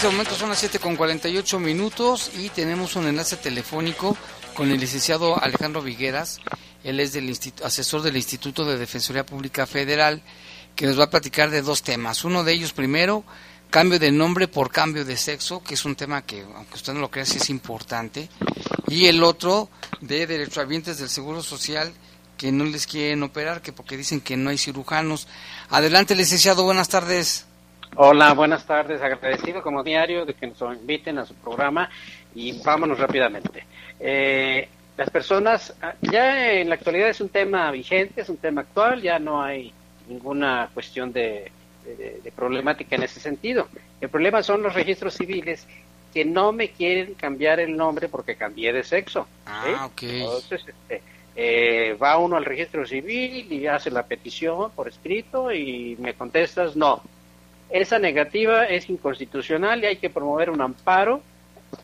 Speaker 1: Este momento son las 7 con 48 minutos y tenemos un enlace telefónico con el licenciado Alejandro Vigueras. Él es del asesor del Instituto de Defensoría Pública Federal, que nos va a platicar de dos temas. Uno de ellos, primero, cambio de nombre por cambio de sexo, que es un tema que, aunque usted no lo crea, sí es importante. Y el otro, de derechohabientes del Seguro Social, que no les quieren operar, que porque dicen que no hay cirujanos. Adelante, licenciado, buenas tardes.
Speaker 21: Hola, buenas tardes. Agradecido como diario de que nos inviten a su programa y vámonos rápidamente. Eh, las personas, ah, ya en la actualidad es un tema vigente, es un tema actual, ya no hay ninguna cuestión de, de- de problemática en ese sentido. El problema son los registros civiles que no me quieren cambiar el nombre porque cambié de sexo. ¿sí?
Speaker 1: Ah, ok.
Speaker 21: Entonces, este, eh, va uno al registro civil y hace la petición por escrito y me contestas no. Esa negativa es inconstitucional y hay que promover un amparo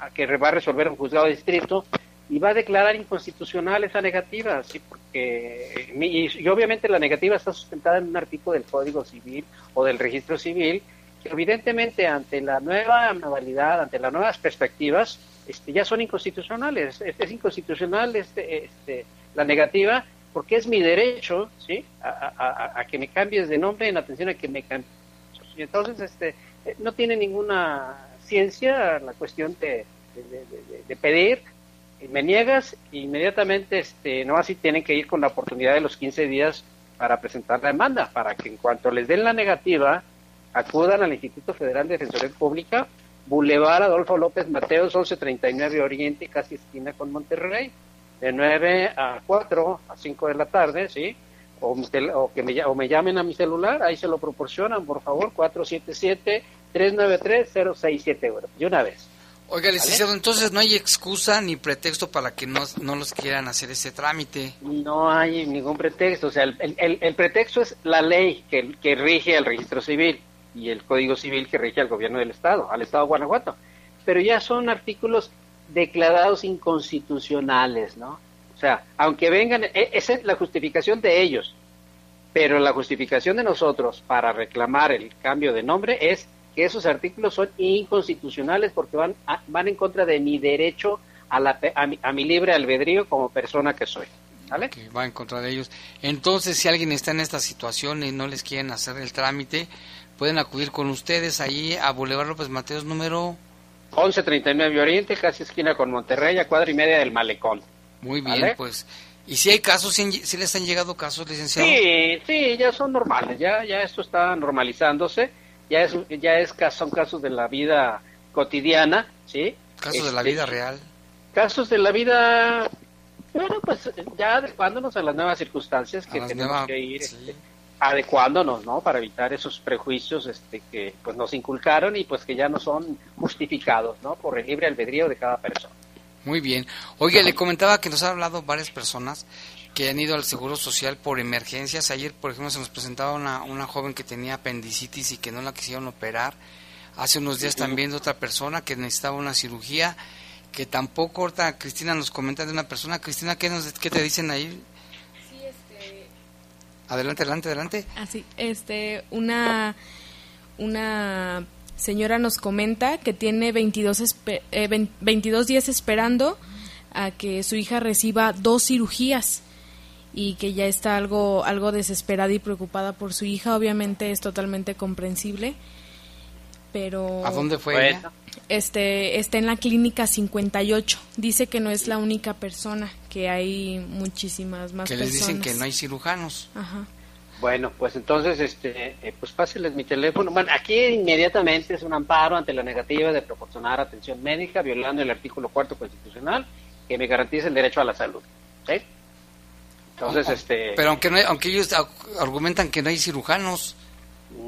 Speaker 21: a que va a resolver un juzgado de distrito y va a declarar inconstitucional esa negativa, sí, porque y, y obviamente la negativa está sustentada en un artículo del Código Civil o del Registro Civil que evidentemente ante la nueva modalidad, ante las nuevas perspectivas, este, ya son inconstitucionales. Es, inconstitucional este, este, la negativa porque es mi derecho, ¿sí? A, que me cambies de nombre en atención a que me. Y entonces, este, eh, no tiene ninguna ciencia la cuestión de, pedir, y me niegas, inmediatamente, este, no así tienen que ir con la oportunidad de los 15 días para presentar la demanda, para que en cuanto les den la negativa, acudan al Instituto Federal de Defensoría Pública, Boulevard Adolfo López Mateos, 1139 Oriente, casi esquina con Monterrey, de 9 a 4 a 5 de la tarde, ¿sí? O, que me, o me llamen a mi celular, ahí se lo proporcionan, por favor, 477-393-067, de una vez.
Speaker 1: Oiga, licenciado, entonces no hay excusa ni pretexto para que no, no los quieran hacer ese trámite.
Speaker 21: No hay ningún pretexto, o sea, el, el- el pretexto es la ley que, que rige al registro civil y el código civil que rige al gobierno del Estado, al Estado de Guanajuato. Pero ya son artículos declarados inconstitucionales, ¿no? O sea, aunque vengan, e- esa es la justificación de ellos, pero la justificación de nosotros para reclamar el cambio de nombre es que esos artículos son inconstitucionales porque van, a- van en contra de mi derecho a, la, a, mi, a mi libre albedrío como persona que soy. ¿Vale?
Speaker 1: Que va en contra de ellos. Entonces, si alguien está en esta situación y no les quieren hacer el trámite, pueden acudir con ustedes ahí a Boulevard López Mateos número...
Speaker 21: 1139 Oriente, casi esquina con Monterrey, a cuadra y media del Malecón.
Speaker 1: Muy bien,
Speaker 21: ¿Vale?
Speaker 1: pues. ¿Y si hay casos, si, si les han llegado casos, licenciado?
Speaker 21: Sí, sí, ya son normales, ya, ya esto está normalizándose, ya es, ya es son casos de la vida cotidiana, ¿sí?
Speaker 1: Casos de la
Speaker 21: Este,
Speaker 1: vida real.
Speaker 21: Casos de la vida, bueno, pues ya adecuándonos a las nuevas circunstancias que tenemos
Speaker 1: nuevas-
Speaker 21: que ir este, adecuándonos, ¿no? Para evitar esos prejuicios este, que pues nos inculcaron y pues que ya no son justificados, ¿no? Por el libre albedrío de cada persona.
Speaker 1: Muy bien. Oye, le comentaba que nos han hablado varias personas que han ido al Seguro Social por emergencias. Ayer, por ejemplo, se nos presentaba una, una joven que tenía apendicitis y que no la quisieron operar. Hace unos días también de otra persona que necesitaba una cirugía, que tampoco, ahorita Cristina nos comenta de una persona. Cristina, ¿qué, nos, qué te dicen ahí?
Speaker 22: Sí, este...
Speaker 1: Adelante, adelante, adelante.
Speaker 22: Así, este, una, una señora nos comenta que tiene 22, eh, 22 días esperando a que su hija reciba dos cirugías y que ya está algo algo desesperada y preocupada por su hija, obviamente es totalmente comprensible. Pero
Speaker 1: ¿A dónde fue ella?
Speaker 22: Este está en la clínica 58. Dice que no es la única persona, que hay muchísimas más
Speaker 1: que
Speaker 22: personas.
Speaker 1: les dicen que no hay cirujanos.
Speaker 22: Ajá.
Speaker 21: Bueno, pues entonces, este, eh, pues pásenles mi teléfono. Bueno, aquí inmediatamente es un amparo ante la negativa de proporcionar atención médica, violando el artículo cuarto constitucional, que me garantiza el derecho a la salud. ¿sí? Entonces, este...
Speaker 1: Pero aunque, no hay- aunque ellos argumentan que no hay cirujanos.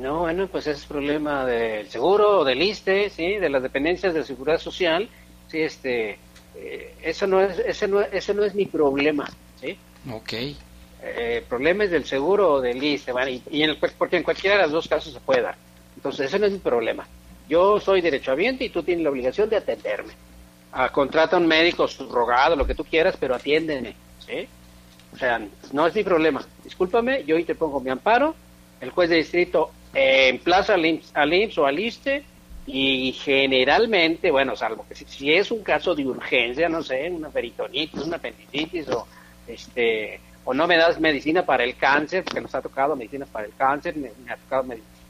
Speaker 21: No, bueno, pues ese es problema del seguro, del ISTE, sí, de las dependencias de seguridad social, sí, este, eh, eso no es, ese no, ese no es mi problema, sí.
Speaker 1: Ok.
Speaker 21: Eh, el problema es del seguro o del ISTE, y, y en el, porque en cualquiera de los dos casos se puede dar. Entonces, ese no es mi problema. Yo soy derechohabiente y tú tienes la obligación de atenderme. Ah, contrata un médico subrogado, lo que tú quieras, pero atiéndeme, ¿sí? O sea, no es mi problema. Discúlpame, yo interpongo mi amparo, el juez de distrito eh, emplaza al IMSS, al IMSS o al ISTE y generalmente, bueno, salvo que si, si es un caso de urgencia, no sé, una peritonitis, una apendicitis o este o no me das medicina para el cáncer, porque nos ha tocado medicinas para el cáncer, me, ha tocado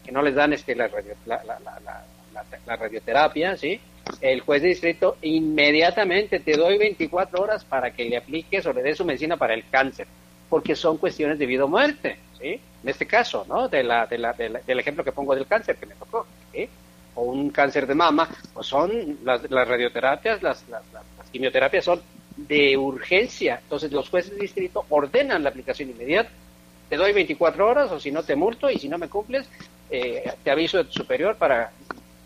Speaker 21: que no les dan este la, radio- la, la- la- la- la- la radioterapia, ¿sí? El juez de distrito inmediatamente te doy 24 horas para que le apliques o le des su medicina para el cáncer, porque son cuestiones de vida o muerte, ¿sí? En este caso, ¿no? De la, de del ejemplo que pongo del cáncer que me tocó. O un cáncer de mama, pues son las, las radioterapias, las- las quimioterapias son de urgencia. Entonces los jueces de distrito ordenan la aplicación inmediata. Te doy 24 horas o si no te multo y si no me cumples, eh, te aviso de tu superior para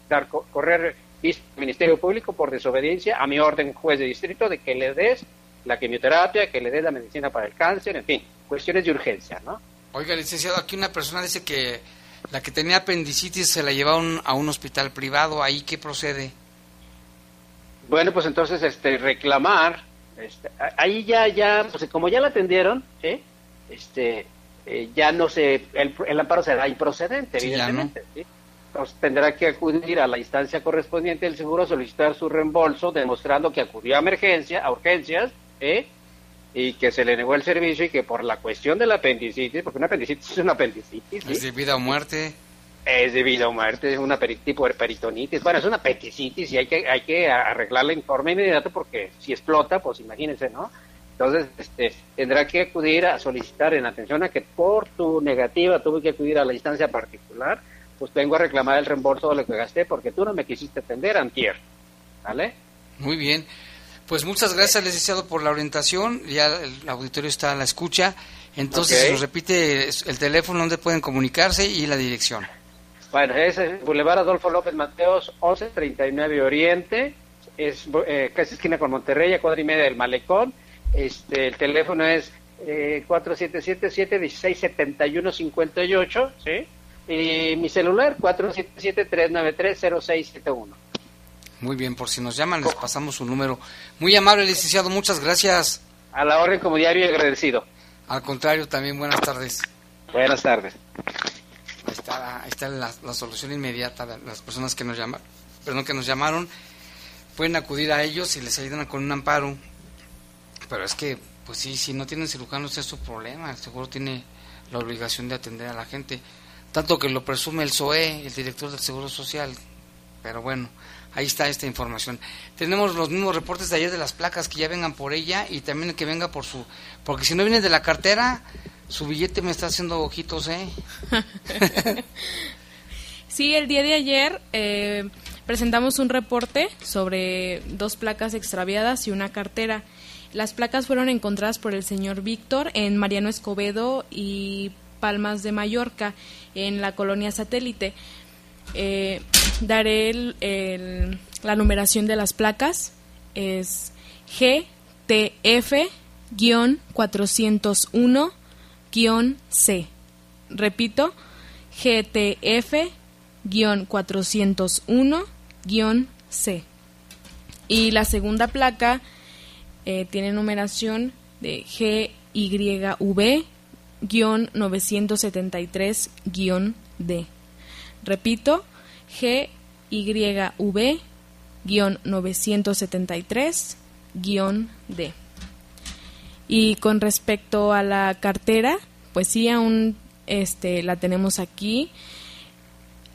Speaker 21: dar co- correr vista al Ministerio Público por desobediencia a mi orden juez de distrito de que le des la quimioterapia, que le des la medicina para el cáncer, en fin, cuestiones de urgencia, ¿no?
Speaker 1: Oiga, licenciado, aquí una persona dice que la que tenía apendicitis se la llevaron a un hospital privado. ¿Ahí qué procede?
Speaker 21: Bueno, pues entonces este reclamar, este, a- ahí ya ya pues como ya la atendieron, ¿sí? Este eh, ya no se el, el amparo será improcedente,
Speaker 1: Sí,
Speaker 21: evidentemente, ¿sí? Entonces tendrá que acudir a la instancia correspondiente del seguro, solicitar su reembolso, demostrando que acudió a emergencia, a urgencias, ¿eh? y que se le negó el servicio y que por la cuestión del apendicitis, porque una apendicitis es una apendicitis, ¿sí?
Speaker 1: ¿Es de vida o muerte?
Speaker 21: Es de vida o muerte, es una tipo de peritonitis. Bueno, es una apendicitis y hay que, hay que arreglar el informe inmediato porque si explota, pues imagínense, ¿no? Entonces, este, tendrá que acudir a solicitar en atención a que por tu negativa tuve que acudir a la instancia particular, pues vengo a reclamar el reembolso de lo que gasté porque tú no me quisiste atender antier, ¿vale?
Speaker 1: Muy bien. Pues muchas gracias, licenciado, por la orientación. Ya el auditorio está a la escucha. Entonces, nos repite el teléfono donde pueden comunicarse y la dirección.
Speaker 21: Bueno, es el Boulevard Adolfo López Mateos, 1139 Oriente, es eh, casi esquina con Monterrey, a cuadra y media del Malecón. Este, el teléfono es eh, 4777-1671-58, ¿sí? Y mi celular, 477-393-0671.
Speaker 1: Muy bien, por si nos llaman, les pasamos su número. Muy amable, licenciado, muchas gracias.
Speaker 21: A la orden como diario y agradecido.
Speaker 1: Al contrario, también buenas tardes.
Speaker 21: Buenas tardes.
Speaker 1: Ahí está, la solución inmediata. de Las personas que nos llamaron, perdón, que nos llamaron, pueden acudir a ellos y les ayudan con un amparo. Pero es que, pues sí, si no tienen cirujanos es su problema. El seguro tiene la obligación de atender a la gente. Tanto que lo presume el SOE, el director del Seguro Social. Pero bueno, ahí está esta información. Tenemos los mismos reportes de ayer de las placas, que ya vengan por ella y también que venga por su... Porque si no viene de la cartera, su billete me está haciendo ojitos, ¿eh? *laughs*
Speaker 22: sí, el día de ayer eh, presentamos un reporte sobre dos placas extraviadas y una cartera. Las placas fueron encontradas por el señor Víctor en Mariano Escobedo y Palmas de Mallorca, en la colonia satélite. Eh, daré el, la numeración de las placas. Es GTF-401 GTF-C. Repito, GTF-401-C. Y la segunda placa eh, tiene numeración de GYV-973-D. Repito, GYV-973-D. Y con respecto a la cartera, pues sí, aún este, la tenemos aquí.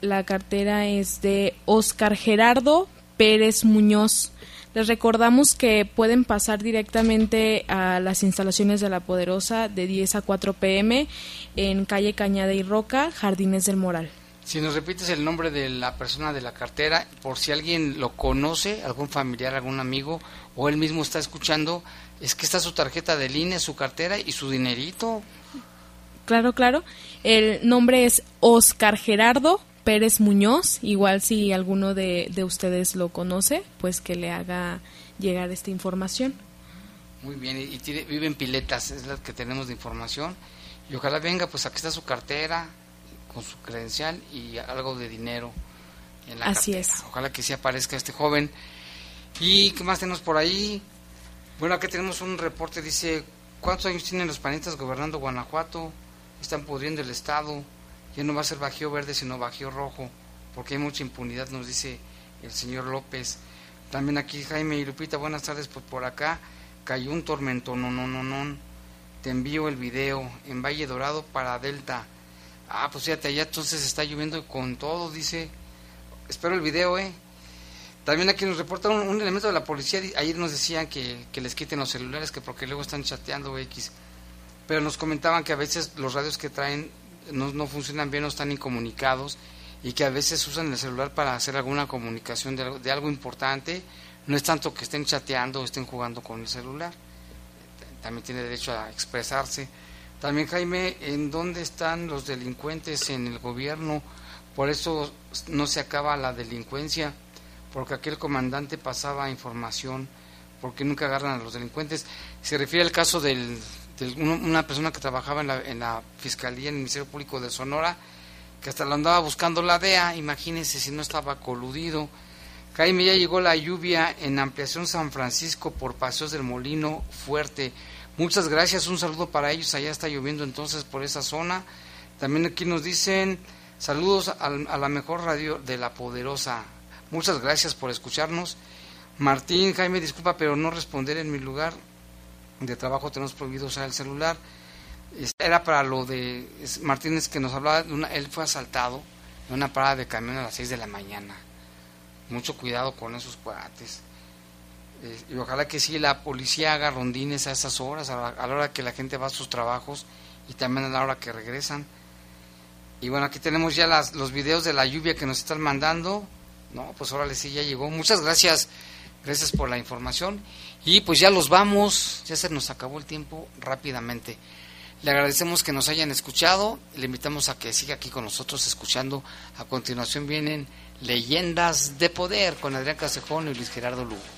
Speaker 22: La cartera es de Oscar Gerardo Pérez Muñoz. Les recordamos que pueden pasar directamente a las instalaciones de La Poderosa de 10 a 4 pm en calle Cañada y Roca, Jardines del Moral.
Speaker 1: Si nos repites el nombre de la persona de la cartera, por si alguien lo conoce, algún familiar, algún amigo, o él mismo está escuchando, es que está su tarjeta de línea, su cartera y su dinerito.
Speaker 22: Claro, claro. El nombre es Oscar Gerardo Pérez Muñoz. Igual si alguno de, de ustedes lo conoce, pues que le haga llegar esta información.
Speaker 1: Muy bien, y, tiene, vive en Piletas, es la que tenemos de información. Y ojalá venga, pues aquí está su cartera, con su credencial y algo de dinero en la
Speaker 22: Así
Speaker 1: cartera.
Speaker 22: es.
Speaker 1: Ojalá que sí aparezca este joven. ¿Y qué más tenemos por ahí? Bueno, aquí tenemos un reporte, dice, ¿cuántos años tienen los panistas gobernando Guanajuato? Están pudriendo el Estado. Ya no va a ser bajío verde, sino bajío rojo, porque hay mucha impunidad, nos dice el señor López. También aquí Jaime y Lupita, buenas tardes, pues por acá cayó un tormento, no, no, no, no. Te envío el video en Valle Dorado para Delta. Ah, pues fíjate, allá entonces está lloviendo con todo, dice. Espero el video, ¿eh? También aquí nos reporta un, elemento de la policía. Ayer nos decían que, que les quiten los celulares, que porque luego están chateando X. Pero nos comentaban que a veces los radios que traen no, no funcionan bien, no están incomunicados y que a veces usan el celular para hacer alguna comunicación de, algo- de algo importante. No es tanto que estén chateando o estén jugando con el celular. También tiene derecho a expresarse. También Jaime, ¿en dónde están los delincuentes en el gobierno? Por eso no se acaba la delincuencia, porque aquel comandante pasaba información, porque nunca agarran a los delincuentes. Se refiere al caso uno- una persona que trabajaba en la, en la Fiscalía, en el Ministerio Público de Sonora, que hasta lo andaba buscando la DEA, imagínense si no estaba coludido. Jaime, ya llegó la lluvia en Ampliación San Francisco por Paseos del Molino Fuerte. Muchas gracias, un saludo para ellos. Allá está lloviendo entonces por esa zona. También aquí nos dicen saludos al- a, la mejor radio de La Poderosa. Muchas gracias por escucharnos. Martín, Jaime, disculpa, pero no responder en mi lugar de trabajo tenemos prohibido usar el celular. Era para lo de Martínez que nos hablaba, de una, él fue asaltado en una parada de camión a las 6 de la mañana. Mucho cuidado con esos cuates. Eh, y ojalá que sí la policía haga rondines a esas horas, a la, hora que la gente va a sus trabajos y también a la hora que regresan. Y bueno, aquí tenemos ya los videos de la lluvia que nos están mandando. No, pues órale, sí, ya llegó. Muchas gracias, gracias por la información. Y pues ya los vamos, ya se nos acabó el tiempo rápidamente. Le agradecemos que nos hayan escuchado, le invitamos a que siga aquí con nosotros escuchando. A continuación vienen Leyendas de Poder con Adrián Casejón y Luis Gerardo Lugo.